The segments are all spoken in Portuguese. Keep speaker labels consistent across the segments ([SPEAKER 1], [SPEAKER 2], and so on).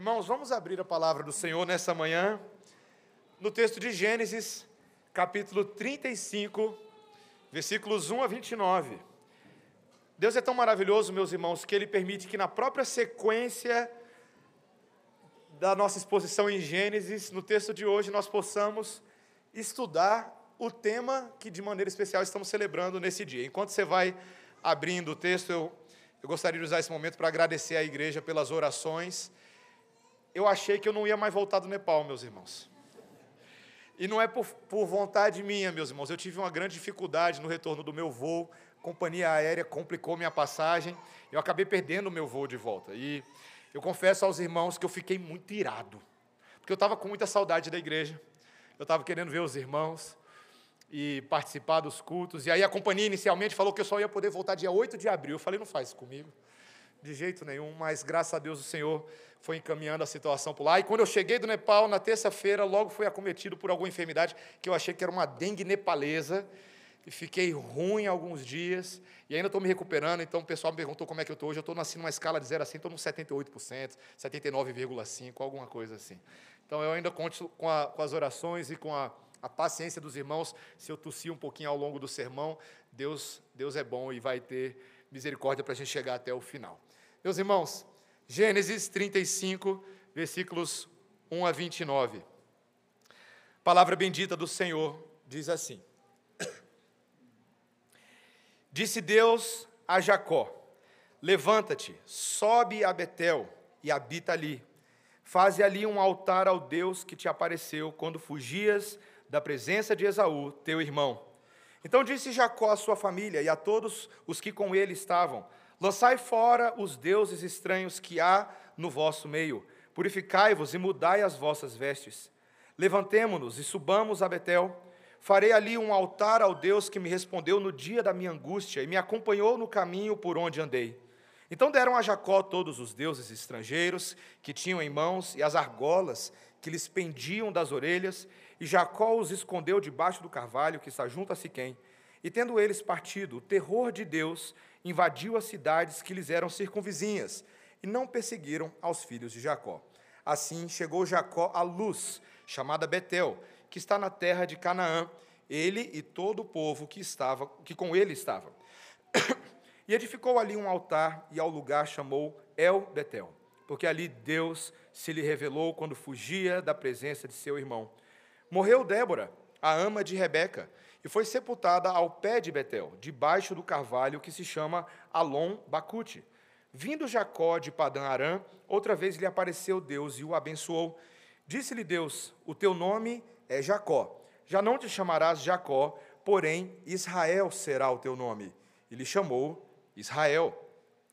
[SPEAKER 1] Irmãos, vamos abrir a palavra do Senhor nessa manhã, no texto de Gênesis, capítulo 35, versículos 1 a 29. Deus é tão maravilhoso, meus irmãos, que Ele permite que na própria sequência da nossa exposição em Gênesis, no texto de hoje, nós possamos estudar o tema que de maneira especial estamos celebrando nesse dia. Enquanto você vai abrindo o texto, eu, eu gostaria de usar esse momento para agradecer à igreja pelas orações eu achei que eu não ia mais voltar do Nepal, meus irmãos. E não é por, por vontade minha, meus irmãos. Eu tive uma grande dificuldade no retorno do meu voo. A companhia aérea complicou minha passagem. Eu acabei perdendo o meu voo de volta. E eu confesso aos irmãos que eu fiquei muito irado. Porque eu estava com muita saudade da igreja. Eu estava querendo ver os irmãos e participar dos cultos. E aí a companhia inicialmente falou que eu só ia poder voltar dia 8 de abril. Eu falei, não faz isso comigo. De jeito nenhum, mas graças a Deus o Senhor foi encaminhando a situação por lá. E quando eu cheguei do Nepal, na terça-feira, logo fui acometido por alguma enfermidade que eu achei que era uma dengue nepalesa. E fiquei ruim alguns dias. E ainda estou me recuperando. Então o pessoal me perguntou como é que eu estou hoje. Eu estou assim, numa escala de 0 a 100, estou nos 78%, 79,5%, alguma coisa assim. Então eu ainda conto com, a, com as orações e com a, a paciência dos irmãos. Se eu tossir um pouquinho ao longo do sermão, Deus, Deus é bom e vai ter misericórdia para a gente chegar até o final. Meus irmãos, Gênesis 35, versículos 1 a 29. Palavra bendita do Senhor diz assim: Disse Deus a Jacó: Levanta-te, sobe a Betel e habita ali. Faze ali um altar ao Deus que te apareceu quando fugias da presença de Esaú, teu irmão. Então disse Jacó à sua família e a todos os que com ele estavam: Lançai fora os deuses estranhos que há no vosso meio. Purificai-vos e mudai as vossas vestes. Levantemo-nos e subamos a Betel. Farei ali um altar ao Deus que me respondeu no dia da minha angústia e me acompanhou no caminho por onde andei. Então deram a Jacó todos os deuses estrangeiros que tinham em mãos e as argolas que lhes pendiam das orelhas, e Jacó os escondeu debaixo do carvalho que está junto a Siquém. E tendo eles partido, o terror de Deus invadiu as cidades que lhes eram circunvizinhas, e não perseguiram aos filhos de Jacó. Assim chegou Jacó à luz, chamada Betel, que está na terra de Canaã, ele e todo o povo que estava, que com ele estava. E edificou ali um altar e ao lugar chamou El Betel, porque ali Deus se lhe revelou quando fugia da presença de seu irmão. Morreu Débora, a ama de Rebeca, e foi sepultada ao pé de Betel, debaixo do carvalho que se chama Alon Bacute. Vindo Jacó de Padã Arã, outra vez lhe apareceu Deus e o abençoou. Disse-lhe Deus: O teu nome é Jacó. Já não te chamarás Jacó, porém Israel será o teu nome. E lhe chamou Israel.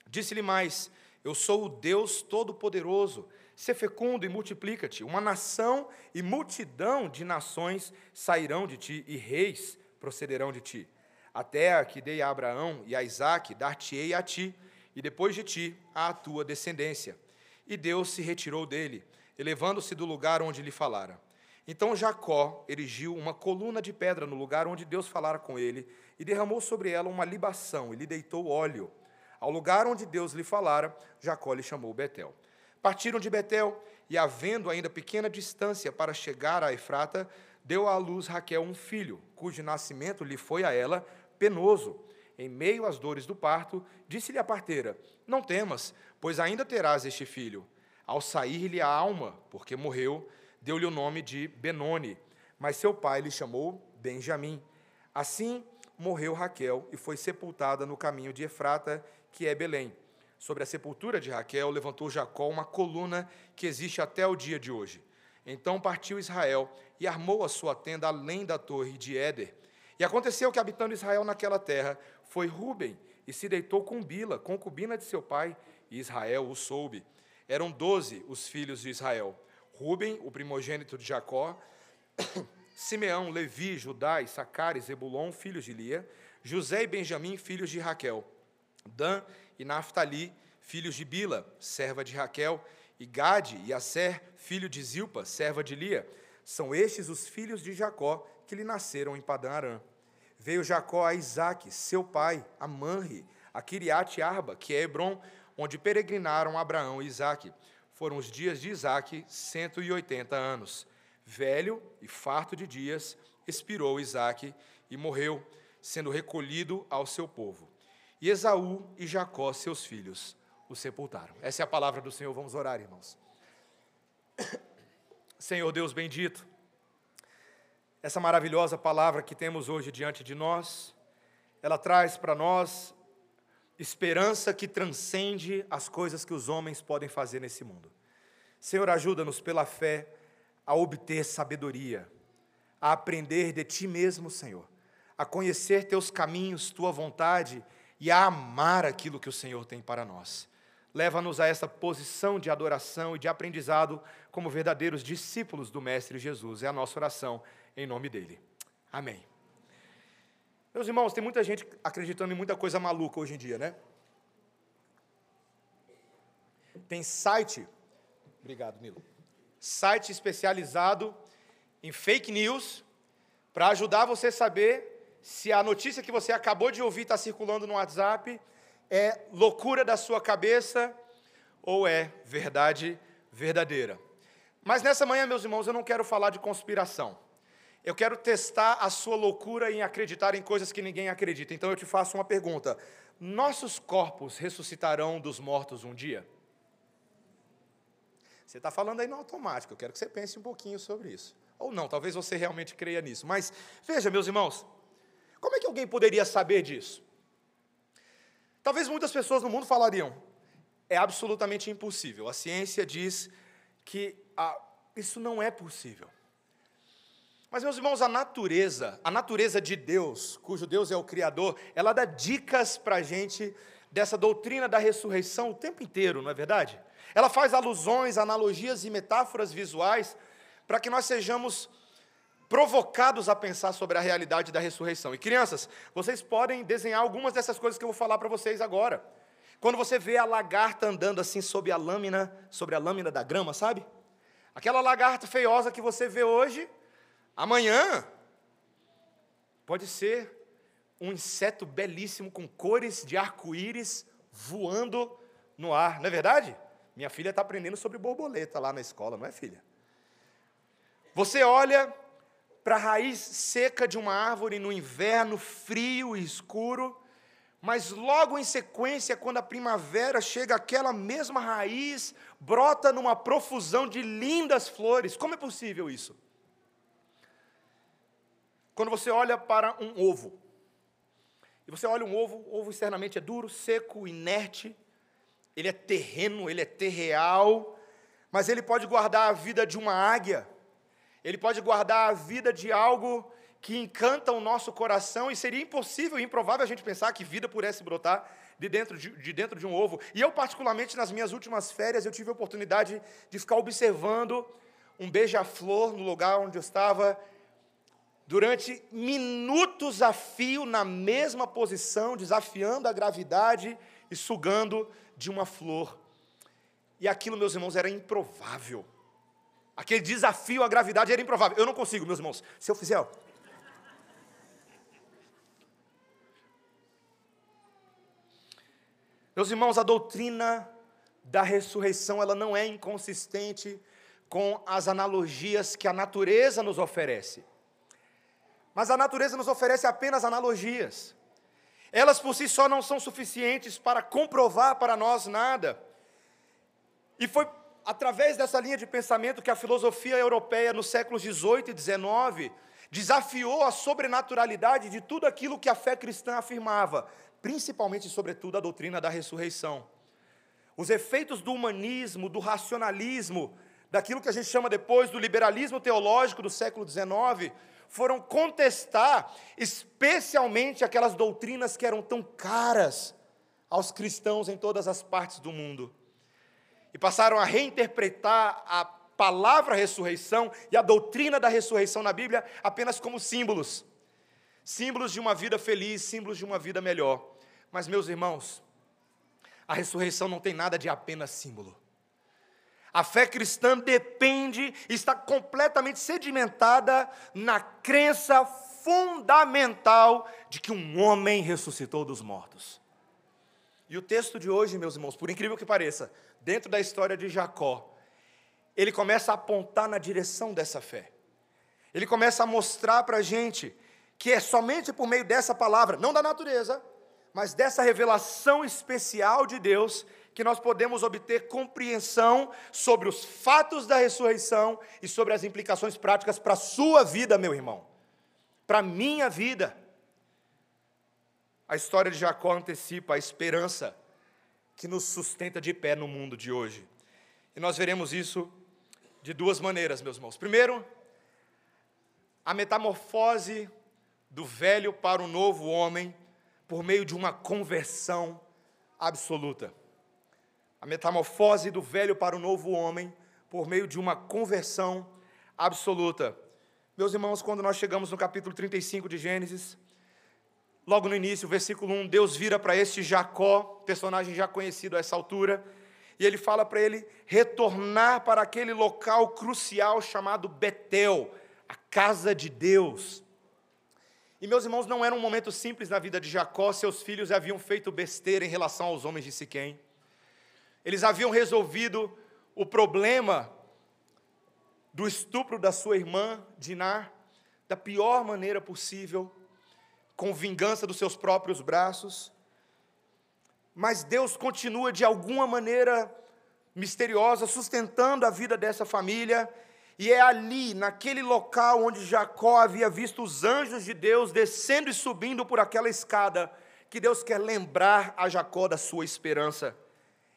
[SPEAKER 1] Disse-lhe mais: Eu sou o Deus Todo-Poderoso Ser fecundo e multiplica-te. Uma nação e multidão de nações sairão de ti, e reis procederão de ti. A terra que dei a Abraão e a Isaque, dar-te-ei a ti, e depois de ti à tua descendência. E Deus se retirou dele, elevando-se do lugar onde lhe falara. Então Jacó erigiu uma coluna de pedra no lugar onde Deus falara com ele, e derramou sobre ela uma libação, e lhe deitou óleo. Ao lugar onde Deus lhe falara, Jacó lhe chamou Betel. Partiram de Betel e, havendo ainda pequena distância para chegar a Efrata, deu à luz Raquel um filho, cujo nascimento lhe foi a ela penoso. Em meio às dores do parto, disse-lhe a parteira: Não temas, pois ainda terás este filho. Ao sair-lhe a alma, porque morreu, deu-lhe o nome de Benoni, mas seu pai lhe chamou Benjamim. Assim morreu Raquel e foi sepultada no caminho de Efrata, que é Belém. Sobre a sepultura de Raquel, levantou Jacó uma coluna que existe até o dia de hoje. Então partiu Israel e armou a sua tenda além da torre de Éder. E aconteceu que, habitando Israel naquela terra, foi Ruben e se deitou com Bila, concubina de seu pai, e Israel o soube. Eram doze os filhos de Israel: Ruben, o primogênito de Jacó, Simeão, Levi, Judá, Sacar e Zebulon, filhos de Lia, José e Benjamim, filhos de Raquel, Dan e Naphtali, filhos de Bila, serva de Raquel, e Gade e Asser, filho de Zilpa, serva de Lia. São estes os filhos de Jacó que lhe nasceram em Padã Arã. Veio Jacó a Isaque, seu pai, a Manre, a Kiriate Arba, que é Hebron, onde peregrinaram Abraão e Isaque. foram os dias de Isaac 180 anos. Velho e farto de dias, expirou Isaac e morreu, sendo recolhido ao seu povo. E Esaú e Jacó, seus filhos, o sepultaram. Essa é a palavra do Senhor. Vamos orar, irmãos. Senhor Deus bendito, essa maravilhosa palavra que temos hoje diante de nós, ela traz para nós esperança que transcende as coisas que os homens podem fazer nesse mundo. Senhor, ajuda-nos pela fé a obter sabedoria, a aprender de Ti mesmo, Senhor, a conhecer Teus caminhos, Tua vontade e a amar aquilo que o Senhor tem para nós. Leva-nos a essa posição de adoração e de aprendizado como verdadeiros discípulos do Mestre Jesus. É a nossa oração em nome dele. Amém. Meus irmãos, tem muita gente acreditando em muita coisa maluca hoje em dia, né? Tem site, obrigado, Nilo, site especializado em fake news para ajudar você a saber se a notícia que você acabou de ouvir está circulando no WhatsApp é loucura da sua cabeça ou é verdade verdadeira. Mas nessa manhã, meus irmãos, eu não quero falar de conspiração. Eu quero testar a sua loucura em acreditar em coisas que ninguém acredita. Então eu te faço uma pergunta: nossos corpos ressuscitarão dos mortos um dia? Você está falando aí no automático, eu quero que você pense um pouquinho sobre isso. Ou não, talvez você realmente creia nisso. Mas veja, meus irmãos, como é que alguém poderia saber disso? Talvez muitas pessoas no mundo falariam: é absolutamente impossível. A ciência diz que ah, isso não é possível. Mas, meus irmãos, a natureza, a natureza de Deus, cujo Deus é o Criador, ela dá dicas para a gente dessa doutrina da ressurreição o tempo inteiro, não é verdade? Ela faz alusões, analogias e metáforas visuais para que nós sejamos provocados a pensar sobre a realidade da ressurreição. E crianças, vocês podem desenhar algumas dessas coisas que eu vou falar para vocês agora. Quando você vê a lagarta andando assim sob a lâmina, sobre a lâmina da grama, sabe? Aquela lagarta feiosa que você vê hoje, Amanhã pode ser um inseto belíssimo com cores de arco-íris voando no ar, não é verdade? Minha filha está aprendendo sobre borboleta lá na escola, não é, filha? Você olha para a raiz seca de uma árvore no inverno frio e escuro, mas logo em sequência, quando a primavera chega, aquela mesma raiz brota numa profusão de lindas flores. Como é possível isso? Quando você olha para um ovo, e você olha um ovo, o ovo externamente é duro, seco, inerte, ele é terreno, ele é terreal, mas ele pode guardar a vida de uma águia, ele pode guardar a vida de algo que encanta o nosso coração, e seria impossível, improvável a gente pensar que vida pudesse brotar de dentro de, de, dentro de um ovo. E eu, particularmente, nas minhas últimas férias, eu tive a oportunidade de ficar observando um beija-flor no lugar onde eu estava, durante minutos a fio na mesma posição, desafiando a gravidade e sugando de uma flor. E aquilo, meus irmãos, era improvável. Aquele desafio à gravidade era improvável. Eu não consigo, meus irmãos. Se eu fizer, ó. Meus irmãos, a doutrina da ressurreição, ela não é inconsistente com as analogias que a natureza nos oferece. Mas a natureza nos oferece apenas analogias. Elas por si só não são suficientes para comprovar para nós nada. E foi através dessa linha de pensamento que a filosofia europeia nos séculos 18 e 19 desafiou a sobrenaturalidade de tudo aquilo que a fé cristã afirmava, principalmente e sobretudo a doutrina da ressurreição. Os efeitos do humanismo, do racionalismo, daquilo que a gente chama depois do liberalismo teológico do século XIX, foram contestar, especialmente aquelas doutrinas que eram tão caras aos cristãos em todas as partes do mundo. E passaram a reinterpretar a palavra ressurreição e a doutrina da ressurreição na Bíblia apenas como símbolos símbolos de uma vida feliz, símbolos de uma vida melhor. Mas, meus irmãos, a ressurreição não tem nada de apenas símbolo. A fé cristã depende, está completamente sedimentada na crença fundamental de que um homem ressuscitou dos mortos. E o texto de hoje, meus irmãos, por incrível que pareça, dentro da história de Jacó, ele começa a apontar na direção dessa fé. Ele começa a mostrar para a gente que é somente por meio dessa palavra, não da natureza, mas dessa revelação especial de Deus, que nós podemos obter compreensão sobre os fatos da ressurreição e sobre as implicações práticas para a sua vida, meu irmão, para a minha vida. A história de Jacó antecipa a esperança que nos sustenta de pé no mundo de hoje. E nós veremos isso de duas maneiras, meus irmãos. Primeiro, a metamorfose do velho para o novo homem por meio de uma conversão absoluta. A metamorfose do velho para o novo homem por meio de uma conversão absoluta. Meus irmãos, quando nós chegamos no capítulo 35 de Gênesis, Logo no início, versículo 1, Deus vira para este Jacó, personagem já conhecido a essa altura, e ele fala para ele retornar para aquele local crucial chamado Betel, a casa de Deus. E meus irmãos, não era um momento simples na vida de Jacó, seus filhos haviam feito besteira em relação aos homens de Siquém. Eles haviam resolvido o problema do estupro da sua irmã, Dinar, da pior maneira possível com vingança dos seus próprios braços. Mas Deus continua de alguma maneira misteriosa sustentando a vida dessa família, e é ali, naquele local onde Jacó havia visto os anjos de Deus descendo e subindo por aquela escada, que Deus quer lembrar a Jacó da sua esperança.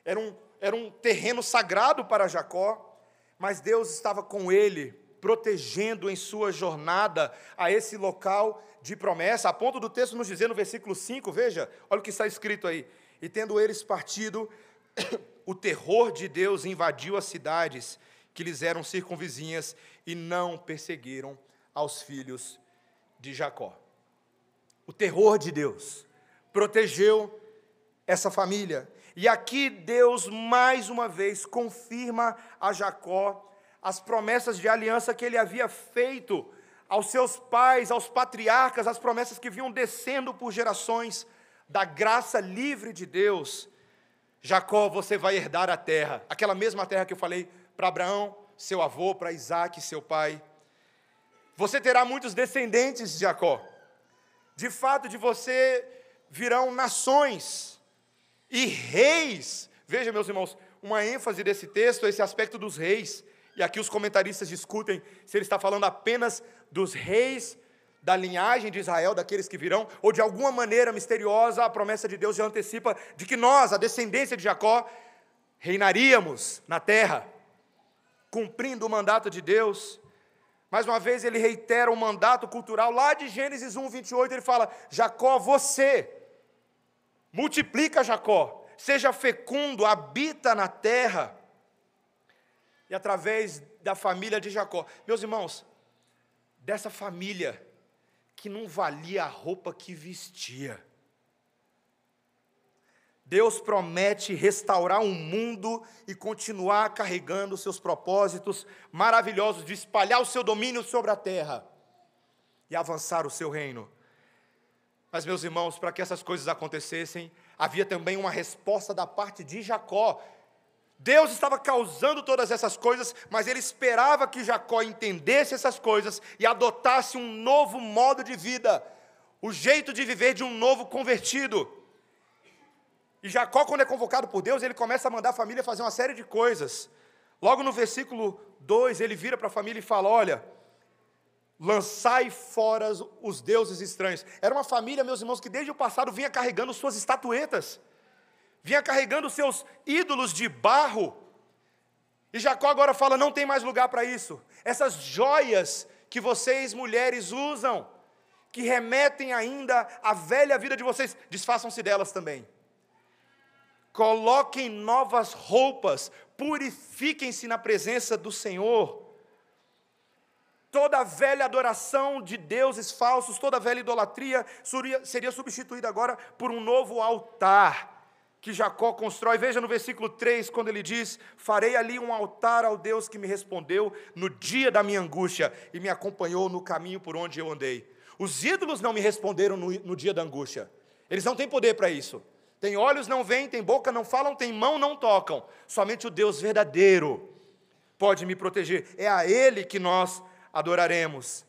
[SPEAKER 1] Era um, era um terreno sagrado para Jacó, mas Deus estava com ele, protegendo em sua jornada a esse local de promessa, a ponto do texto nos dizer no versículo 5, veja, olha o que está escrito aí. E tendo eles partido, o terror de Deus invadiu as cidades que lhes eram circunvizinhas e não perseguiram aos filhos de Jacó. O terror de Deus protegeu essa família. E aqui Deus mais uma vez confirma a Jacó as promessas de aliança que ele havia feito aos seus pais, aos patriarcas, as promessas que vinham descendo por gerações da graça livre de Deus. Jacó, você vai herdar a terra, aquela mesma terra que eu falei para Abraão, seu avô, para Isaac, seu pai. Você terá muitos descendentes, Jacó. De fato, de você virão nações e reis. Veja, meus irmãos, uma ênfase desse texto, esse aspecto dos reis. E aqui os comentaristas discutem se ele está falando apenas dos reis da linhagem de Israel, daqueles que virão, ou de alguma maneira misteriosa a promessa de Deus já antecipa de que nós, a descendência de Jacó, reinaríamos na terra, cumprindo o mandato de Deus. Mais uma vez ele reitera o mandato cultural lá de Gênesis 1, 28, ele fala: Jacó, você, multiplica Jacó, seja fecundo, habita na terra e através da família de Jacó. Meus irmãos, dessa família que não valia a roupa que vestia. Deus promete restaurar um mundo e continuar carregando seus propósitos maravilhosos de espalhar o seu domínio sobre a terra e avançar o seu reino. Mas, meus irmãos, para que essas coisas acontecessem, havia também uma resposta da parte de Jacó, Deus estava causando todas essas coisas, mas ele esperava que Jacó entendesse essas coisas e adotasse um novo modo de vida, o jeito de viver de um novo convertido. E Jacó, quando é convocado por Deus, ele começa a mandar a família fazer uma série de coisas. Logo no versículo 2, ele vira para a família e fala: Olha, lançai fora os deuses estranhos. Era uma família, meus irmãos, que desde o passado vinha carregando suas estatuetas vinha carregando seus ídolos de barro. E Jacó agora fala: não tem mais lugar para isso. Essas joias que vocês, mulheres, usam, que remetem ainda à velha vida de vocês, desfaçam-se delas também. Coloquem novas roupas, purifiquem-se na presença do Senhor. Toda a velha adoração de deuses falsos, toda a velha idolatria seria substituída agora por um novo altar que Jacó constrói. Veja no versículo 3, quando ele diz: Farei ali um altar ao Deus que me respondeu no dia da minha angústia e me acompanhou no caminho por onde eu andei. Os ídolos não me responderam no, no dia da angústia, eles não têm poder para isso. Tem olhos não veem, tem boca não falam, tem mão não tocam. Somente o Deus verdadeiro pode me proteger. É a Ele que nós adoraremos.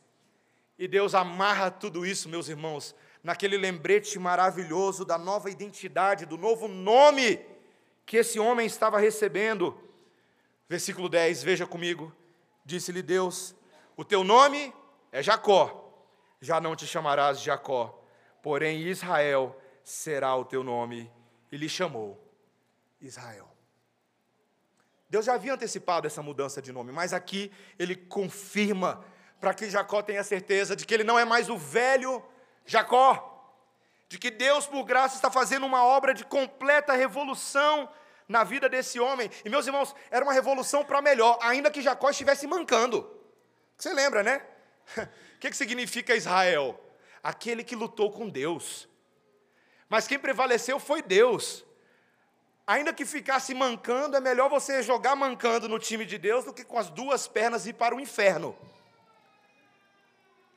[SPEAKER 1] E Deus amarra tudo isso, meus irmãos, naquele lembrete maravilhoso da nova identidade, do novo nome que esse homem estava recebendo. Versículo 10, veja comigo. Disse-lhe Deus: O teu nome é Jacó, já não te chamarás Jacó, porém Israel será o teu nome. E lhe chamou Israel. Deus já havia antecipado essa mudança de nome, mas aqui ele confirma para que Jacó tenha certeza de que ele não é mais o velho Jacó, de que Deus, por graça, está fazendo uma obra de completa revolução na vida desse homem. E meus irmãos, era uma revolução para melhor, ainda que Jacó estivesse mancando. Você lembra, né? O que, que significa Israel? Aquele que lutou com Deus. Mas quem prevaleceu foi Deus. Ainda que ficasse mancando, é melhor você jogar mancando no time de Deus do que com as duas pernas ir para o inferno.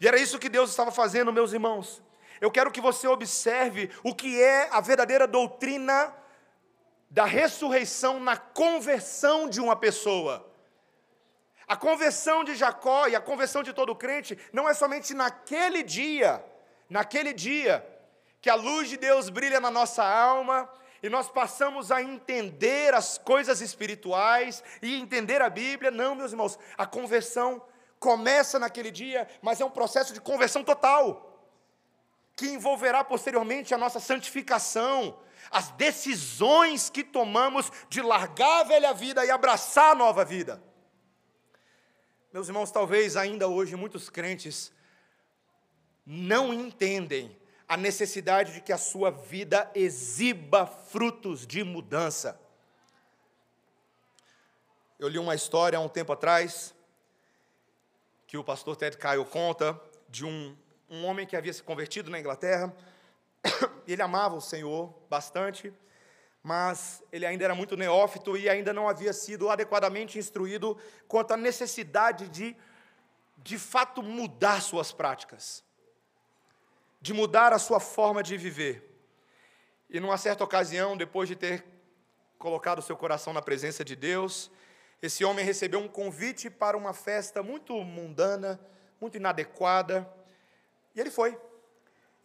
[SPEAKER 1] E era isso que Deus estava fazendo, meus irmãos. Eu quero que você observe o que é a verdadeira doutrina da ressurreição na conversão de uma pessoa. A conversão de Jacó e a conversão de todo crente não é somente naquele dia, naquele dia, que a luz de Deus brilha na nossa alma e nós passamos a entender as coisas espirituais e entender a Bíblia. Não, meus irmãos, a conversão começa naquele dia, mas é um processo de conversão total, que envolverá posteriormente a nossa santificação, as decisões que tomamos de largar a velha vida e abraçar a nova vida. Meus irmãos, talvez ainda hoje muitos crentes não entendem a necessidade de que a sua vida exiba frutos de mudança. Eu li uma história há um tempo atrás, que o pastor Ted Caio conta, de um, um homem que havia se convertido na Inglaterra. Ele amava o Senhor bastante, mas ele ainda era muito neófito e ainda não havia sido adequadamente instruído quanto à necessidade de, de fato, mudar suas práticas de mudar a sua forma de viver. E numa certa ocasião, depois de ter colocado seu coração na presença de Deus, esse homem recebeu um convite para uma festa muito mundana, muito inadequada, e ele foi.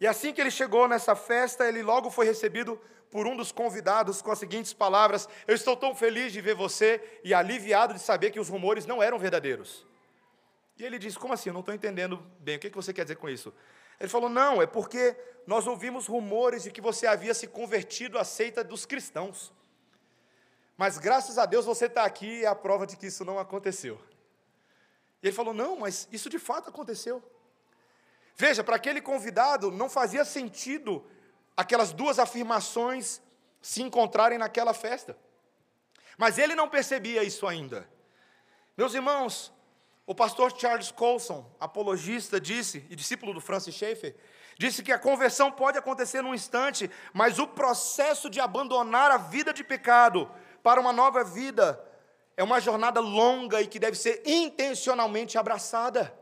[SPEAKER 1] E assim que ele chegou nessa festa, ele logo foi recebido por um dos convidados com as seguintes palavras: Eu estou tão feliz de ver você e aliviado de saber que os rumores não eram verdadeiros. E ele disse: Como assim? Eu não estou entendendo bem. O que você quer dizer com isso? Ele falou: Não, é porque nós ouvimos rumores de que você havia se convertido à seita dos cristãos. Mas graças a Deus você está aqui e é a prova de que isso não aconteceu. E ele falou: Não, mas isso de fato aconteceu. Veja, para aquele convidado não fazia sentido aquelas duas afirmações se encontrarem naquela festa. Mas ele não percebia isso ainda. Meus irmãos, o pastor Charles Colson, apologista, disse, e discípulo do Francis Schaeffer, disse que a conversão pode acontecer num instante, mas o processo de abandonar a vida de pecado para uma nova vida é uma jornada longa e que deve ser intencionalmente abraçada.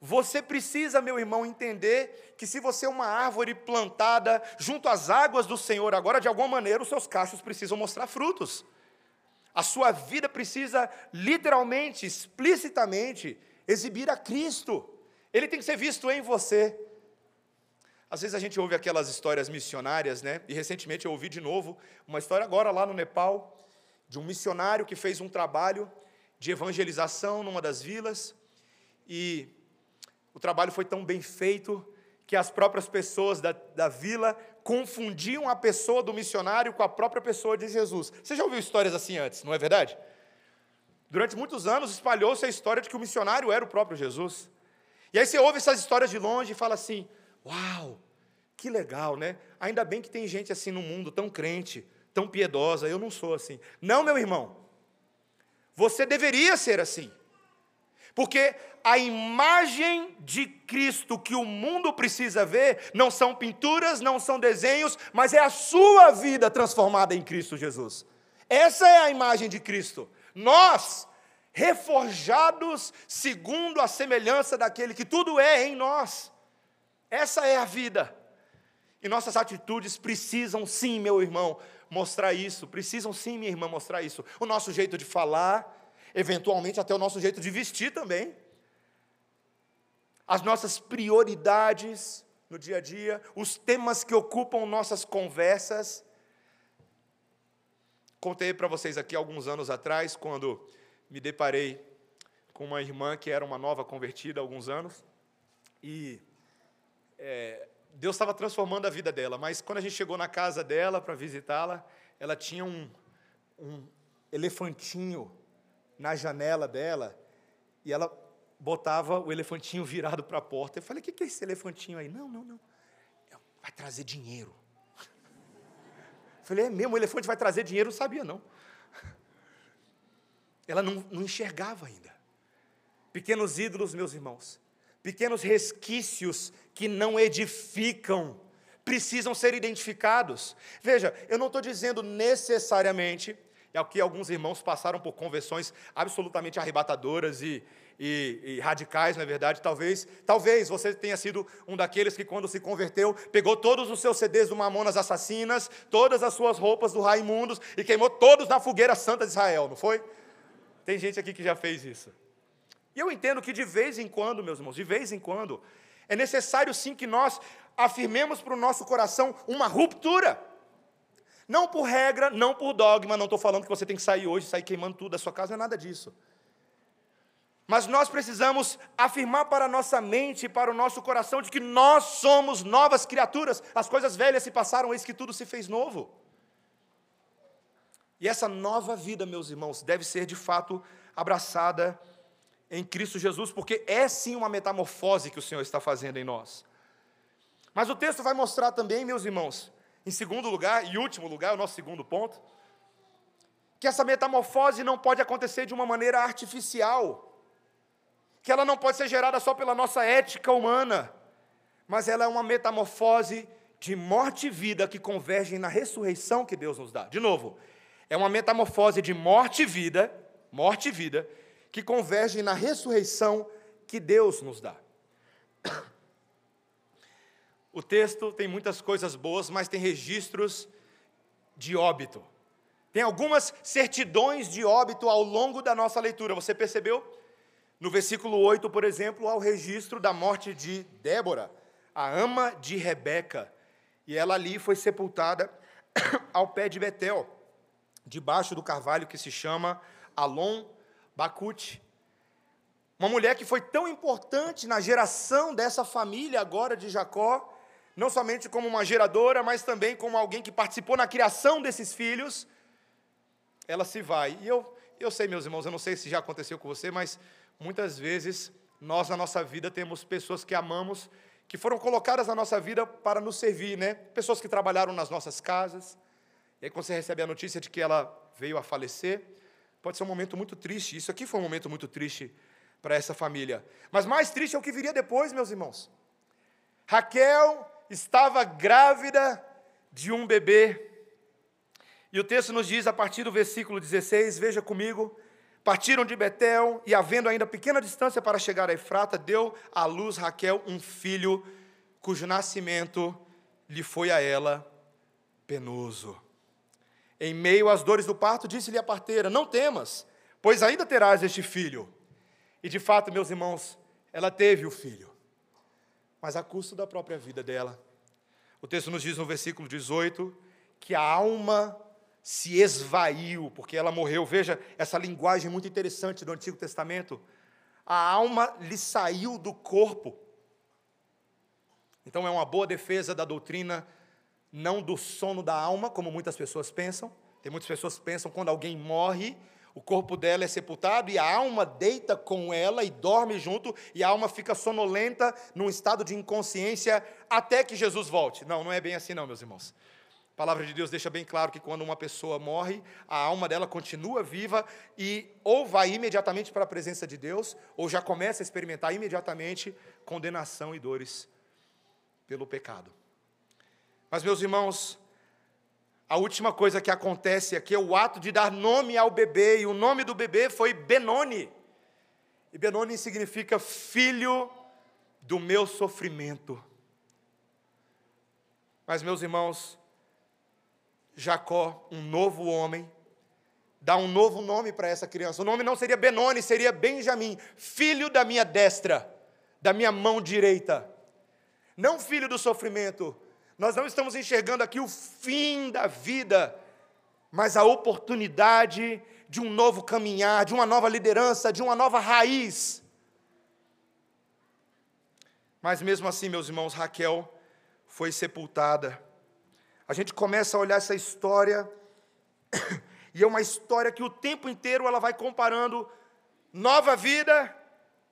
[SPEAKER 1] Você precisa, meu irmão, entender que se você é uma árvore plantada junto às águas do Senhor, agora de alguma maneira os seus cachos precisam mostrar frutos. A sua vida precisa literalmente, explicitamente, exibir a Cristo. Ele tem que ser visto em você. Às vezes a gente ouve aquelas histórias missionárias, né? E recentemente eu ouvi de novo uma história agora lá no Nepal de um missionário que fez um trabalho de evangelização numa das vilas e o trabalho foi tão bem feito que as próprias pessoas da, da vila confundiam a pessoa do missionário com a própria pessoa de Jesus. Você já ouviu histórias assim antes, não é verdade? Durante muitos anos espalhou-se a história de que o missionário era o próprio Jesus. E aí você ouve essas histórias de longe e fala assim: Uau, que legal, né? Ainda bem que tem gente assim no mundo, tão crente, tão piedosa. Eu não sou assim. Não, meu irmão. Você deveria ser assim. Porque a imagem de Cristo que o mundo precisa ver não são pinturas, não são desenhos, mas é a sua vida transformada em Cristo Jesus. Essa é a imagem de Cristo. Nós, reforjados segundo a semelhança daquele que tudo é em nós. Essa é a vida. E nossas atitudes precisam sim, meu irmão, mostrar isso. Precisam sim, minha irmã, mostrar isso. O nosso jeito de falar, eventualmente até o nosso jeito de vestir também. As nossas prioridades no dia a dia, os temas que ocupam nossas conversas. Contei para vocês aqui alguns anos atrás, quando me deparei com uma irmã que era uma nova convertida há alguns anos, e é, Deus estava transformando a vida dela, mas quando a gente chegou na casa dela para visitá-la, ela tinha um, um elefantinho na janela dela e ela botava o elefantinho virado para a porta. Eu falei: o que é esse elefantinho aí? Não, não, não. Vai trazer dinheiro. Eu falei: é mesmo, o elefante vai trazer dinheiro? Não sabia, não. Ela não, não enxergava ainda. Pequenos ídolos, meus irmãos, pequenos resquícios que não edificam, precisam ser identificados. Veja, eu não estou dizendo necessariamente, é o que alguns irmãos passaram por conversões absolutamente arrebatadoras e, e, e, radicais, na é verdade, talvez, talvez você tenha sido um daqueles que quando se converteu, pegou todos os seus CDs do Mamonas Assassinas, todas as suas roupas do Raimundos e queimou todos na fogueira santa de Israel, não foi? Tem gente aqui que já fez isso. E eu entendo que de vez em quando, meus irmãos, de vez em quando, é necessário sim que nós afirmemos para o nosso coração uma ruptura. Não por regra, não por dogma, não estou falando que você tem que sair hoje, sair queimando tudo da sua casa, não é nada disso. Mas nós precisamos afirmar para a nossa mente, para o nosso coração, de que nós somos novas criaturas, as coisas velhas se passaram, eis que tudo se fez novo. E essa nova vida, meus irmãos, deve ser de fato abraçada em Cristo Jesus, porque é sim uma metamorfose que o Senhor está fazendo em nós. Mas o texto vai mostrar também, meus irmãos, em segundo lugar e último lugar, o nosso segundo ponto, que essa metamorfose não pode acontecer de uma maneira artificial, que ela não pode ser gerada só pela nossa ética humana, mas ela é uma metamorfose de morte e vida que convergem na ressurreição que Deus nos dá. De novo, é uma metamorfose de morte e vida, morte e vida, que convergem na ressurreição que Deus nos dá. O texto tem muitas coisas boas, mas tem registros de óbito. Tem algumas certidões de óbito ao longo da nossa leitura. Você percebeu? No versículo 8, por exemplo, há o registro da morte de Débora, a ama de Rebeca. E ela ali foi sepultada ao pé de Betel, debaixo do carvalho que se chama Alon Bacute. Uma mulher que foi tão importante na geração dessa família agora de Jacó, não somente como uma geradora, mas também como alguém que participou na criação desses filhos, ela se vai. E eu, eu sei, meus irmãos, eu não sei se já aconteceu com você, mas muitas vezes nós na nossa vida temos pessoas que amamos, que foram colocadas na nossa vida para nos servir, né? Pessoas que trabalharam nas nossas casas. E aí quando você recebe a notícia de que ela veio a falecer, Pode ser um momento muito triste. Isso aqui foi um momento muito triste para essa família. Mas mais triste é o que viria depois, meus irmãos. Raquel estava grávida de um bebê. E o texto nos diz, a partir do versículo 16, veja comigo: partiram de Betel e, havendo ainda pequena distância para chegar a Efrata, deu à luz Raquel um filho, cujo nascimento lhe foi a ela penoso. Em meio às dores do parto, disse-lhe a parteira: Não temas, pois ainda terás este filho. E de fato, meus irmãos, ela teve o filho, mas a custo da própria vida dela. O texto nos diz no versículo 18 que a alma se esvaiu, porque ela morreu. Veja essa linguagem muito interessante do Antigo Testamento. A alma lhe saiu do corpo. Então é uma boa defesa da doutrina não do sono da alma, como muitas pessoas pensam. Tem muitas pessoas que pensam quando alguém morre, o corpo dela é sepultado e a alma deita com ela e dorme junto, e a alma fica sonolenta num estado de inconsciência até que Jesus volte. Não, não é bem assim, não, meus irmãos. A palavra de Deus deixa bem claro que quando uma pessoa morre, a alma dela continua viva e ou vai imediatamente para a presença de Deus, ou já começa a experimentar imediatamente condenação e dores pelo pecado. Mas, meus irmãos, a última coisa que acontece aqui é o ato de dar nome ao bebê, e o nome do bebê foi Benoni. E Benoni significa filho do meu sofrimento. Mas, meus irmãos, Jacó, um novo homem, dá um novo nome para essa criança. O nome não seria Benoni, seria Benjamim, filho da minha destra, da minha mão direita. Não filho do sofrimento. Nós não estamos enxergando aqui o fim da vida, mas a oportunidade de um novo caminhar, de uma nova liderança, de uma nova raiz. Mas mesmo assim, meus irmãos, Raquel foi sepultada. A gente começa a olhar essa história, e é uma história que o tempo inteiro ela vai comparando nova vida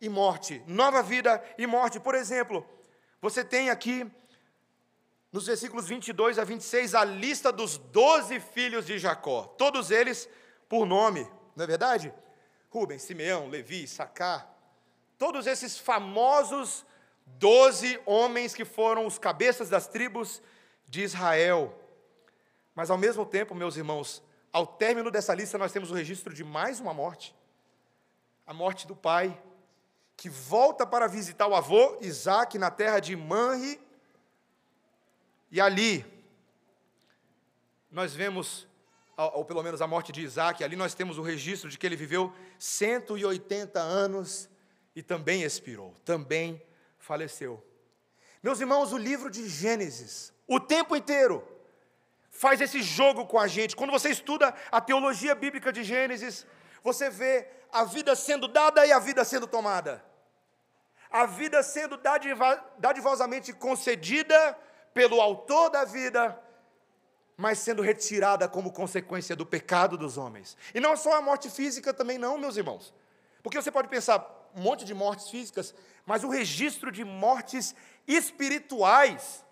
[SPEAKER 1] e morte, nova vida e morte. Por exemplo, você tem aqui, nos versículos 22 a 26, a lista dos doze filhos de Jacó, todos eles por nome, não é verdade? Rubem, Simeão, Levi, Sacá, todos esses famosos Doze homens que foram os cabeças das tribos de Israel. Mas ao mesmo tempo, meus irmãos, ao término dessa lista, nós temos o registro de mais uma morte a morte do pai, que volta para visitar o avô Isaac na terra de Manre. E ali, nós vemos, ou pelo menos a morte de Isaac, ali nós temos o registro de que ele viveu 180 anos e também expirou, também faleceu. Meus irmãos, o livro de Gênesis, o tempo inteiro, faz esse jogo com a gente. Quando você estuda a teologia bíblica de Gênesis, você vê a vida sendo dada e a vida sendo tomada. A vida sendo dadivosamente concedida pelo autor da vida, mas sendo retirada como consequência do pecado dos homens. E não só a morte física também não, meus irmãos. Porque você pode pensar, um monte de mortes físicas, mas o registro de mortes espirituais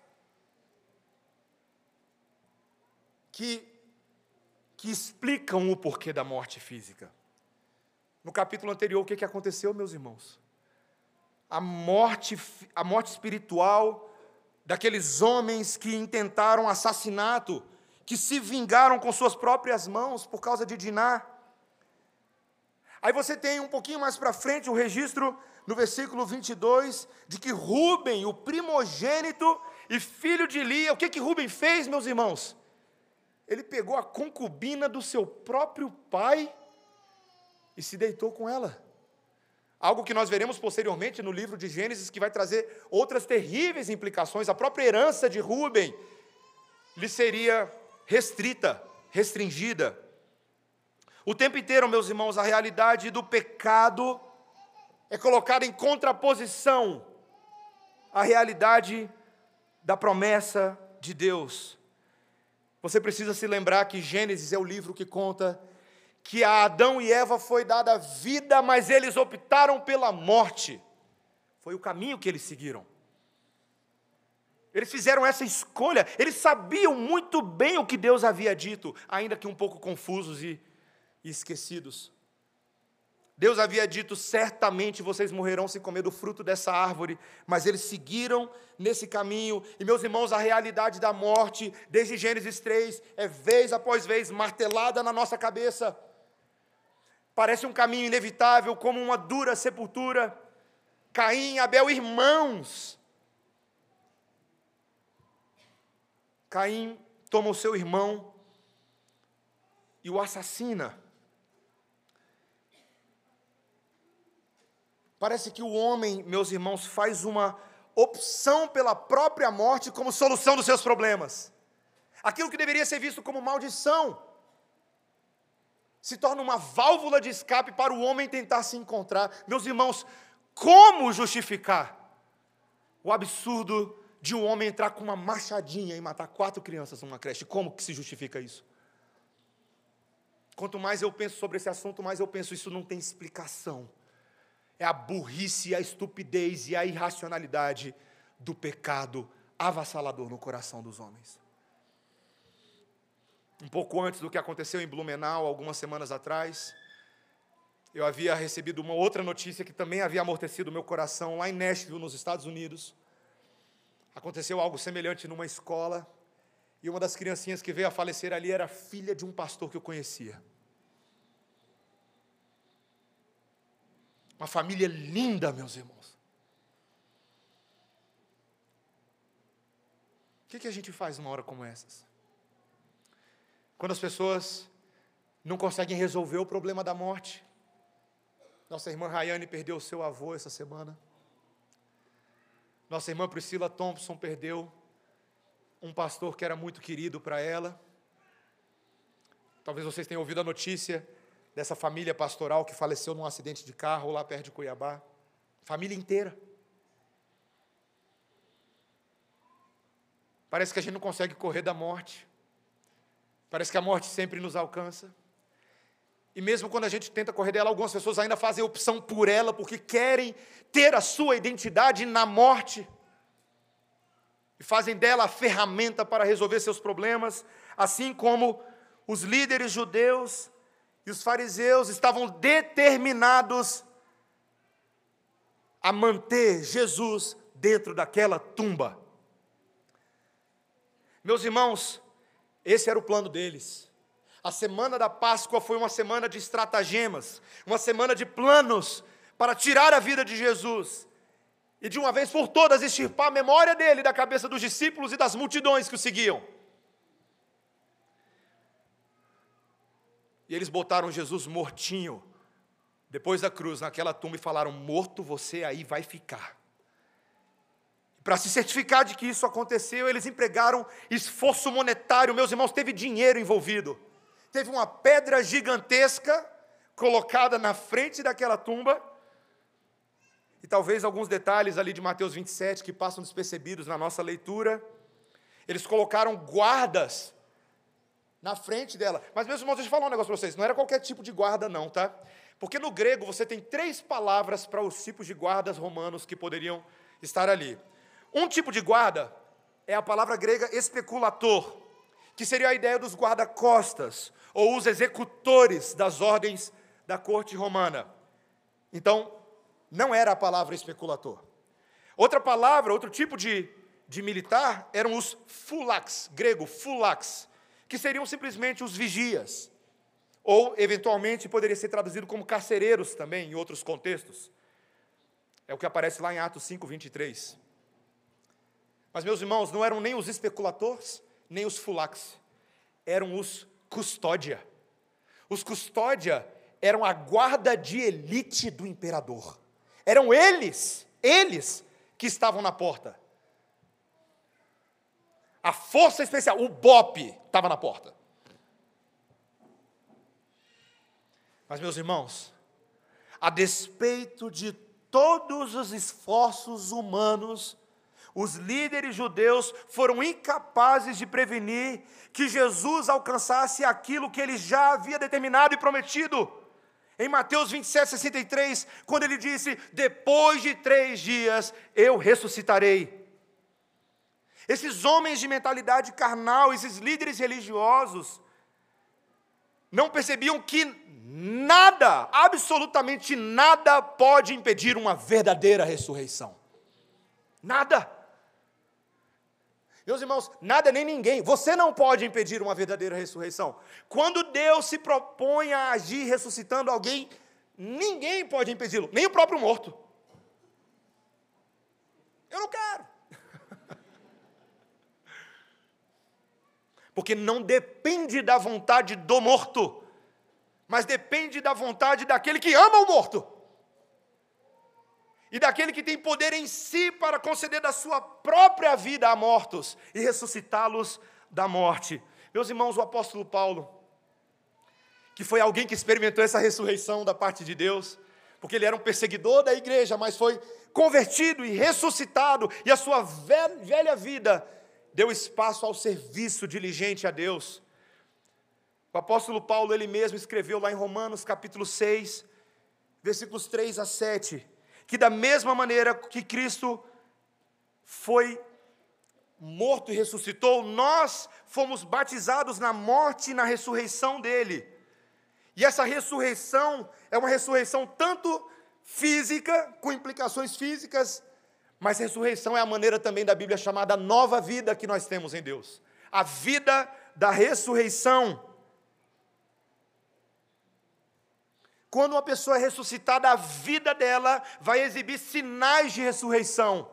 [SPEAKER 1] que, que explicam o porquê da morte física. No capítulo anterior, o que, que aconteceu, meus irmãos? A morte, a morte espiritual daqueles homens que intentaram assassinato, que se vingaram com suas próprias mãos por causa de Diná. Aí você tem um pouquinho mais para frente o registro no versículo 22 de que Rubem, o primogênito e filho de Lia, o que que Rubem fez, meus irmãos? Ele pegou a concubina do seu próprio pai e se deitou com ela. Algo que nós veremos posteriormente no livro de Gênesis, que vai trazer outras terríveis implicações. A própria herança de Rubem lhe seria restrita, restringida. O tempo inteiro, meus irmãos, a realidade do pecado é colocada em contraposição à realidade da promessa de Deus. Você precisa se lembrar que Gênesis é o livro que conta que a Adão e Eva foi dada vida, mas eles optaram pela morte. Foi o caminho que eles seguiram. Eles fizeram essa escolha, eles sabiam muito bem o que Deus havia dito, ainda que um pouco confusos e e esquecidos. Deus havia dito: certamente vocês morrerão se comer do fruto dessa árvore, mas eles seguiram nesse caminho, e meus irmãos, a realidade da morte, desde Gênesis 3, é vez após vez martelada na nossa cabeça. Parece um caminho inevitável, como uma dura sepultura. Caim, Abel, irmãos. Caim toma o seu irmão e o assassina. Parece que o homem, meus irmãos, faz uma opção pela própria morte como solução dos seus problemas. Aquilo que deveria ser visto como maldição se torna uma válvula de escape para o homem tentar se encontrar. Meus irmãos, como justificar o absurdo de um homem entrar com uma machadinha e matar quatro crianças numa creche? Como que se justifica isso? Quanto mais eu penso sobre esse assunto, mais eu penso isso não tem explicação é a burrice, a estupidez e a irracionalidade do pecado avassalador no coração dos homens. Um pouco antes do que aconteceu em Blumenau, algumas semanas atrás, eu havia recebido uma outra notícia que também havia amortecido o meu coração lá em Nashville, nos Estados Unidos. Aconteceu algo semelhante numa escola, e uma das criancinhas que veio a falecer ali era filha de um pastor que eu conhecia. Uma família linda, meus irmãos. que, que a gente faz numa hora como essas? Quando as pessoas não conseguem resolver o problema da morte. Nossa irmã Rayane perdeu seu avô essa semana. Nossa irmã Priscila Thompson perdeu um pastor que era muito querido para ela. Talvez vocês tenham ouvido a notícia dessa família pastoral que faleceu num acidente de carro lá perto de Cuiabá. Família inteira. Parece que a gente não consegue correr da morte. Parece que a morte sempre nos alcança. E mesmo quando a gente tenta correr dela, algumas pessoas ainda fazem opção por ela, porque querem ter a sua identidade na morte. E fazem dela a ferramenta para resolver seus problemas, assim como os líderes judeus e os fariseus estavam determinados a manter Jesus dentro daquela tumba. Meus irmãos, esse era o plano deles. A semana da Páscoa foi uma semana de estratagemas, uma semana de planos para tirar a vida de Jesus e de uma vez por todas extirpar a memória dele da cabeça dos discípulos e das multidões que o seguiam. E eles botaram Jesus mortinho, depois da cruz, naquela tumba e falaram: Morto você aí vai ficar. Para se certificar de que isso aconteceu, eles empregaram esforço monetário. Meus irmãos, teve dinheiro envolvido. Teve uma pedra gigantesca colocada na frente daquela tumba. E talvez alguns detalhes ali de Mateus 27 que passam despercebidos na nossa leitura. Eles colocaram guardas na frente dela. Mas, meus irmãos, deixa eu falar um negócio para vocês. Não era qualquer tipo de guarda, não, tá? Porque no grego você tem três palavras para os tipos de guardas romanos que poderiam estar ali. Um tipo de guarda é a palavra grega especulator, que seria a ideia dos guarda-costas, ou os executores das ordens da corte romana. Então, não era a palavra especulator. Outra palavra, outro tipo de, de militar, eram os fulax, grego, fulax, que seriam simplesmente os vigias, ou, eventualmente, poderia ser traduzido como carcereiros também, em outros contextos. É o que aparece lá em Atos 5, 23. Mas, meus irmãos, não eram nem os especuladores, nem os fulax, eram os custódia. Os custódia eram a guarda de elite do imperador. Eram eles, eles que estavam na porta. A força especial, o BOP, estava na porta. Mas, meus irmãos, a despeito de todos os esforços humanos, os líderes judeus foram incapazes de prevenir que Jesus alcançasse aquilo que ele já havia determinado e prometido. Em Mateus 27, 63, quando ele disse: Depois de três dias eu ressuscitarei. Esses homens de mentalidade carnal, esses líderes religiosos, não percebiam que nada, absolutamente nada, pode impedir uma verdadeira ressurreição. Nada. Meus irmãos, nada nem ninguém, você não pode impedir uma verdadeira ressurreição. Quando Deus se propõe a agir ressuscitando alguém, ninguém pode impedi-lo, nem o próprio morto. Eu não quero. Porque não depende da vontade do morto, mas depende da vontade daquele que ama o morto e daquele que tem poder em si para conceder da sua própria vida a mortos e ressuscitá-los da morte. Meus irmãos, o apóstolo Paulo, que foi alguém que experimentou essa ressurreição da parte de Deus, porque ele era um perseguidor da igreja, mas foi convertido e ressuscitado, e a sua velha vida deu espaço ao serviço diligente a Deus. O apóstolo Paulo, ele mesmo escreveu lá em Romanos capítulo 6, versículos 3 a 7, que da mesma maneira que Cristo foi morto e ressuscitou, nós fomos batizados na morte e na ressurreição dele. E essa ressurreição é uma ressurreição tanto física, com implicações físicas, mas ressurreição é a maneira também da Bíblia chamada nova vida que nós temos em Deus. A vida da ressurreição. Quando uma pessoa é ressuscitada, a vida dela vai exibir sinais de ressurreição.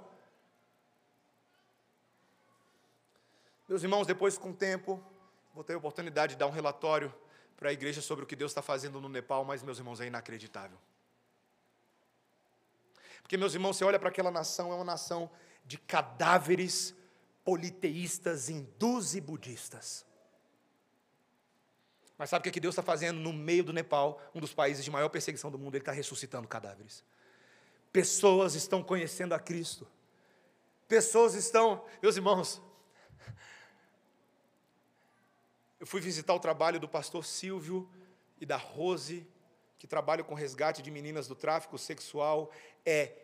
[SPEAKER 1] Meus irmãos, depois com o tempo, vou ter a oportunidade de dar um relatório para a igreja sobre o que Deus está fazendo no Nepal, mas, meus irmãos, é inacreditável. Porque, meus irmãos, você olha para aquela nação, é uma nação de cadáveres politeístas, hindus e budistas. Mas sabe o que Deus está fazendo no meio do Nepal, um dos países de maior perseguição do mundo? Ele está ressuscitando cadáveres. Pessoas estão conhecendo a Cristo. Pessoas estão, meus irmãos. Eu fui visitar o trabalho do pastor Silvio e da Rose, que trabalham com resgate de meninas do tráfico sexual. É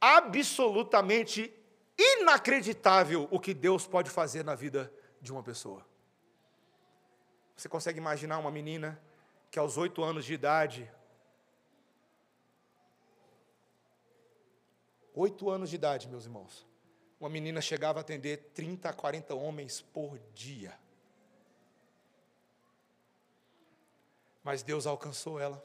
[SPEAKER 1] absolutamente inacreditável o que Deus pode fazer na vida de uma pessoa. Você consegue imaginar uma menina que aos oito anos de idade, oito anos de idade, meus irmãos, uma menina chegava a atender 30 a 40 homens por dia. Mas Deus alcançou ela.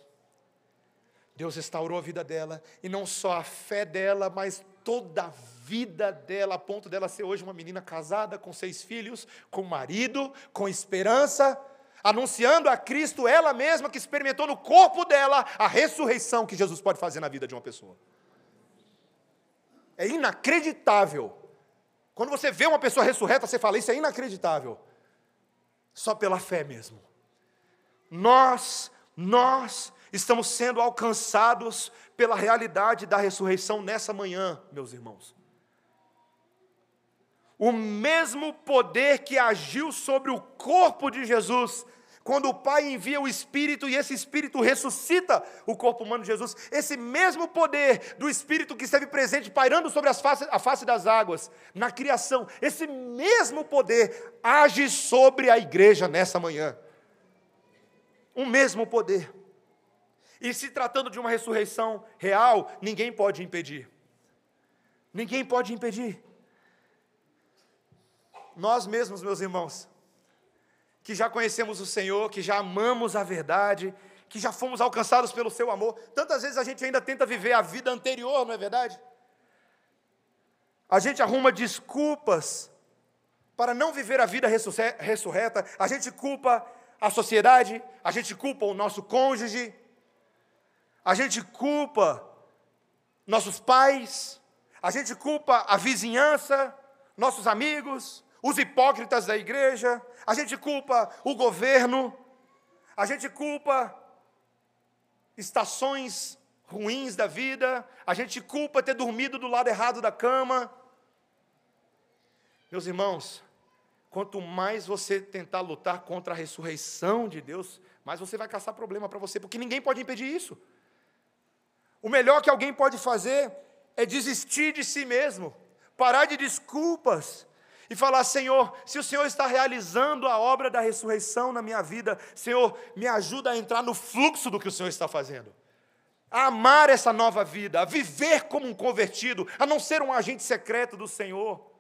[SPEAKER 1] Deus restaurou a vida dela, e não só a fé dela, mas toda a vida dela, a ponto dela ser hoje uma menina casada, com seis filhos, com marido, com esperança, anunciando a Cristo, ela mesma que experimentou no corpo dela a ressurreição que Jesus pode fazer na vida de uma pessoa. É inacreditável. Quando você vê uma pessoa ressurreta, você fala: Isso é inacreditável. Só pela fé mesmo. Nós, nós estamos sendo alcançados pela realidade da ressurreição nessa manhã, meus irmãos. O mesmo poder que agiu sobre o corpo de Jesus, quando o Pai envia o Espírito e esse Espírito ressuscita o corpo humano de Jesus, esse mesmo poder do Espírito que esteve presente pairando sobre face, a face das águas na criação, esse mesmo poder age sobre a igreja nessa manhã. O mesmo poder. E se tratando de uma ressurreição real, ninguém pode impedir. Ninguém pode impedir. Nós mesmos, meus irmãos, que já conhecemos o Senhor, que já amamos a verdade, que já fomos alcançados pelo seu amor, tantas vezes a gente ainda tenta viver a vida anterior, não é verdade? A gente arruma desculpas para não viver a vida ressurreta, a gente culpa a sociedade, a gente culpa o nosso cônjuge, a gente culpa nossos pais, a gente culpa a vizinhança, nossos amigos, os hipócritas da igreja, a gente culpa o governo, a gente culpa estações ruins da vida, a gente culpa ter dormido do lado errado da cama. Meus irmãos, quanto mais você tentar lutar contra a ressurreição de Deus, mais você vai caçar problema para você, porque ninguém pode impedir isso. O melhor que alguém pode fazer é desistir de si mesmo, parar de desculpas e falar: Senhor, se o Senhor está realizando a obra da ressurreição na minha vida, Senhor, me ajuda a entrar no fluxo do que o Senhor está fazendo, a amar essa nova vida, a viver como um convertido, a não ser um agente secreto do Senhor.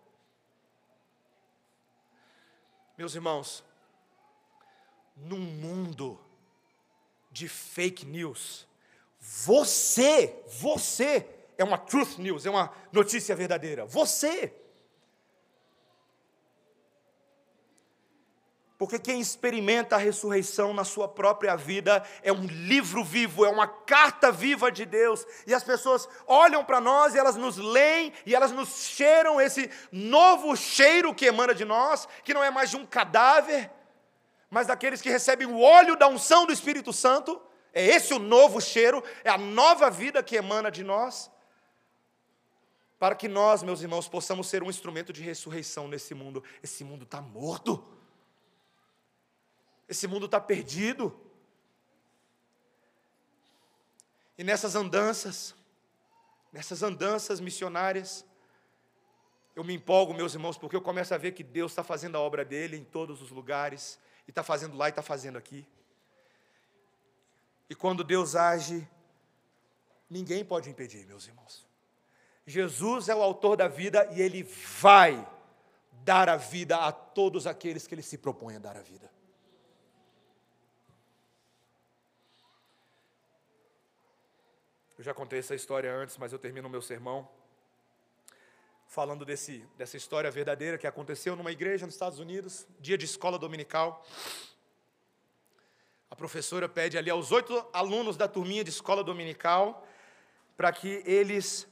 [SPEAKER 1] Meus irmãos, num mundo de fake news, você, você é uma truth news, é uma notícia verdadeira. Você. Porque quem experimenta a ressurreição na sua própria vida é um livro vivo, é uma carta viva de Deus. E as pessoas olham para nós e elas nos leem e elas nos cheiram esse novo cheiro que emana de nós, que não é mais de um cadáver, mas daqueles que recebem o óleo da unção do Espírito Santo. É esse o novo cheiro, é a nova vida que emana de nós. Para que nós, meus irmãos, possamos ser um instrumento de ressurreição nesse mundo. Esse mundo está morto. Esse mundo está perdido. E nessas andanças, nessas andanças missionárias, eu me empolgo, meus irmãos, porque eu começo a ver que Deus está fazendo a obra dele em todos os lugares, e está fazendo lá e está fazendo aqui. E quando Deus age, ninguém pode impedir, meus irmãos. Jesus é o autor da vida e ele vai dar a vida a todos aqueles que ele se propõe a dar a vida. Eu já contei essa história antes, mas eu termino o meu sermão falando desse, dessa história verdadeira que aconteceu numa igreja nos Estados Unidos, dia de escola dominical. A professora pede ali aos oito alunos da turminha de escola dominical para que eles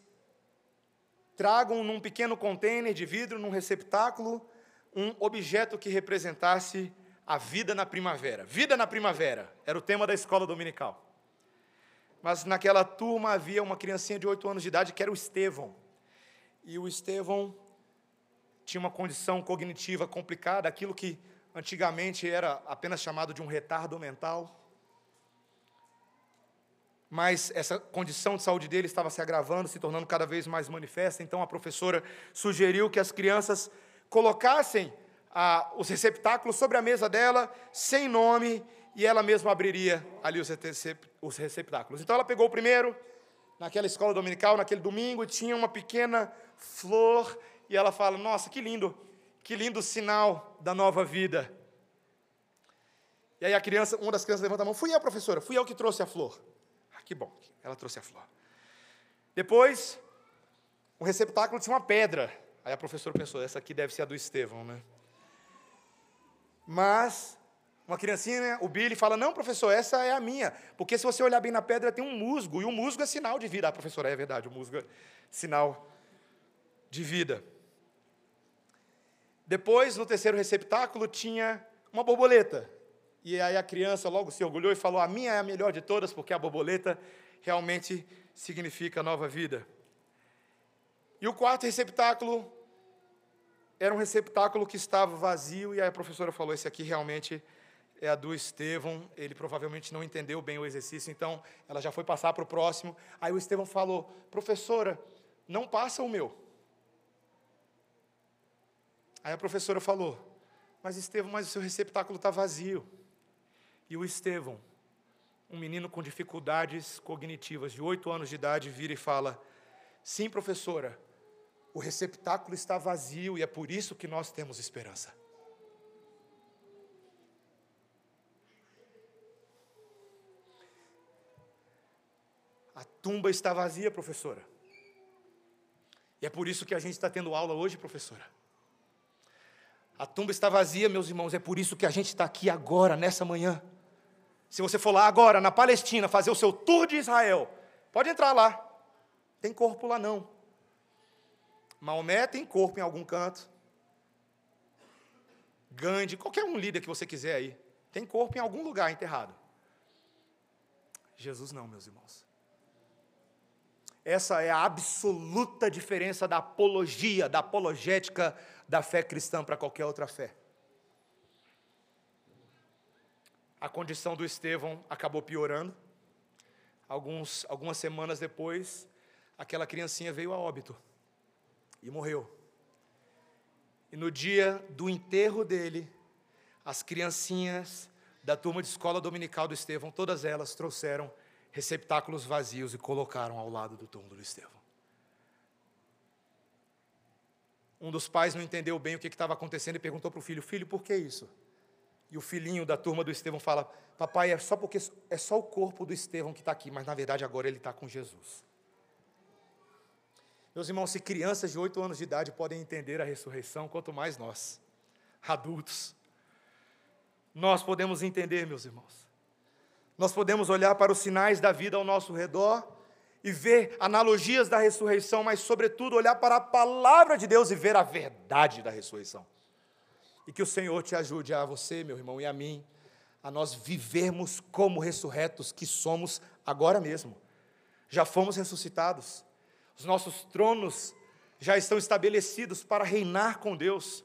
[SPEAKER 1] tragam num pequeno container de vidro, num receptáculo, um objeto que representasse a vida na primavera. Vida na primavera era o tema da escola dominical. Mas naquela turma havia uma criancinha de oito anos de idade que era o Estevão. E o Estevão tinha uma condição cognitiva complicada, aquilo que antigamente era apenas chamado de um retardo mental. Mas essa condição de saúde dele estava se agravando, se tornando cada vez mais manifesta. Então a professora sugeriu que as crianças colocassem ah, os receptáculos sobre a mesa dela, sem nome, e ela mesma abriria ali os receptáculos. Então ela pegou o primeiro, naquela escola dominical, naquele domingo, tinha uma pequena flor, e ela fala: Nossa, que lindo, que lindo sinal da nova vida. E aí a criança, uma das crianças levanta a mão: Fui eu, professora, fui eu que trouxe a flor. Ah, que bom, ela trouxe a flor. Depois, o receptáculo tinha uma pedra. Aí a professora pensou: Essa aqui deve ser a do Estevão, né? Mas uma criancinha, o Billy, fala: Não, professor, essa é a minha. Porque se você olhar bem na pedra, tem um musgo. E o musgo é sinal de vida. Ah, professora, é verdade, o musgo é sinal de vida. Depois, no terceiro receptáculo, tinha uma borboleta. E aí a criança logo se orgulhou e falou: A minha é a melhor de todas, porque a borboleta realmente significa nova vida. E o quarto receptáculo era um receptáculo que estava vazio, e aí a professora falou: Esse aqui realmente a do Estevão. Ele provavelmente não entendeu bem o exercício, então ela já foi passar para o próximo. Aí o Estevão falou: Professora, não passa o meu. Aí a professora falou: Mas Estevão, mas o seu receptáculo está vazio. E o Estevão, um menino com dificuldades cognitivas, de oito anos de idade, vira e fala: Sim, professora, o receptáculo está vazio e é por isso que nós temos esperança. A tumba está vazia, professora. E é por isso que a gente está tendo aula hoje, professora. A tumba está vazia, meus irmãos, é por isso que a gente está aqui agora, nessa manhã. Se você for lá agora, na Palestina, fazer o seu tour de Israel, pode entrar lá. Tem corpo lá não. Maomé tem corpo em algum canto. Gandhi, qualquer um líder que você quiser aí, tem corpo em algum lugar enterrado. Jesus não, meus irmãos. Essa é a absoluta diferença da apologia, da apologética da fé cristã para qualquer outra fé. A condição do Estevão acabou piorando. Alguns, algumas semanas depois, aquela criancinha veio a óbito e morreu. E no dia do enterro dele, as criancinhas da turma de escola dominical do Estevão, todas elas trouxeram receptáculos vazios e colocaram ao lado do túmulo do Estevão. Um dos pais não entendeu bem o que estava acontecendo e perguntou para o filho: Filho, por que isso? E o filhinho da turma do Estevão fala: Papai, é só porque é só o corpo do Estevão que está aqui, mas na verdade agora ele está com Jesus. Meus irmãos, se crianças de oito anos de idade podem entender a ressurreição, quanto mais nós, adultos. Nós podemos entender, meus irmãos. Nós podemos olhar para os sinais da vida ao nosso redor e ver analogias da ressurreição, mas, sobretudo, olhar para a palavra de Deus e ver a verdade da ressurreição. E que o Senhor te ajude a você, meu irmão, e a mim, a nós vivermos como ressurretos que somos agora mesmo. Já fomos ressuscitados, os nossos tronos já estão estabelecidos para reinar com Deus,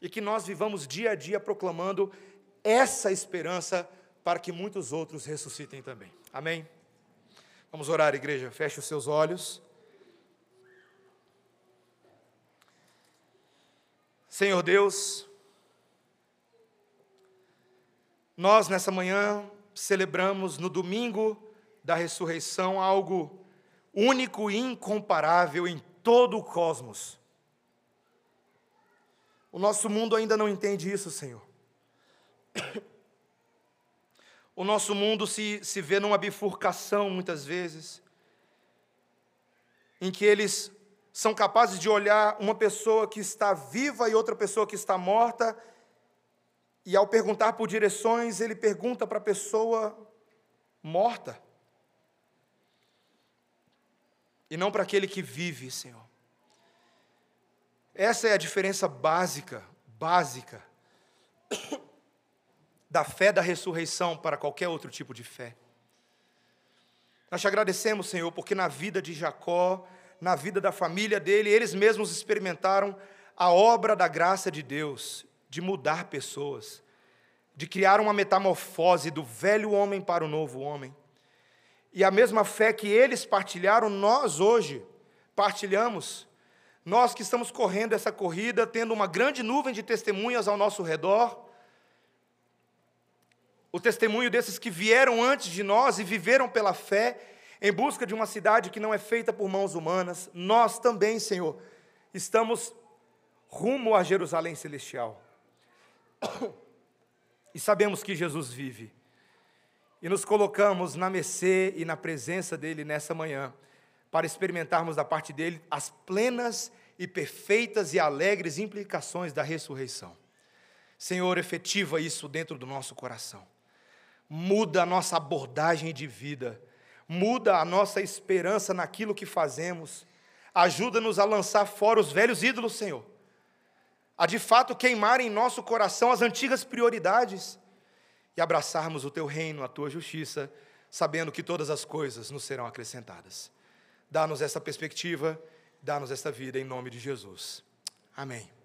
[SPEAKER 1] e que nós vivamos dia a dia proclamando essa esperança para que muitos outros ressuscitem também. Amém? Vamos orar, igreja. Feche os seus olhos. Senhor Deus, nós nessa manhã celebramos no domingo da ressurreição algo único e incomparável em todo o cosmos. O nosso mundo ainda não entende isso, Senhor. O nosso mundo se, se vê numa bifurcação, muitas vezes, em que eles são capazes de olhar uma pessoa que está viva e outra pessoa que está morta, e ao perguntar por direções, ele pergunta para a pessoa morta, e não para aquele que vive, Senhor. Essa é a diferença básica, básica, da fé da ressurreição para qualquer outro tipo de fé. Nós te agradecemos, Senhor, porque na vida de Jacó, na vida da família dele, eles mesmos experimentaram a obra da graça de Deus, de mudar pessoas, de criar uma metamorfose do velho homem para o novo homem. E a mesma fé que eles partilharam, nós hoje partilhamos. Nós que estamos correndo essa corrida, tendo uma grande nuvem de testemunhas ao nosso redor, o testemunho desses que vieram antes de nós e viveram pela fé, em busca de uma cidade que não é feita por mãos humanas, nós também, Senhor, estamos rumo a Jerusalém celestial. E sabemos que Jesus vive. E nos colocamos na mercê e na presença dele nessa manhã, para experimentarmos da parte dele as plenas e perfeitas e alegres implicações da ressurreição. Senhor, efetiva isso dentro do nosso coração. Muda a nossa abordagem de vida, muda a nossa esperança naquilo que fazemos. Ajuda-nos a lançar fora os velhos ídolos, Senhor a de fato queimar em nosso coração as antigas prioridades e abraçarmos o teu reino, a tua justiça, sabendo que todas as coisas nos serão acrescentadas. Dá-nos essa perspectiva, dá-nos esta vida em nome de Jesus. Amém.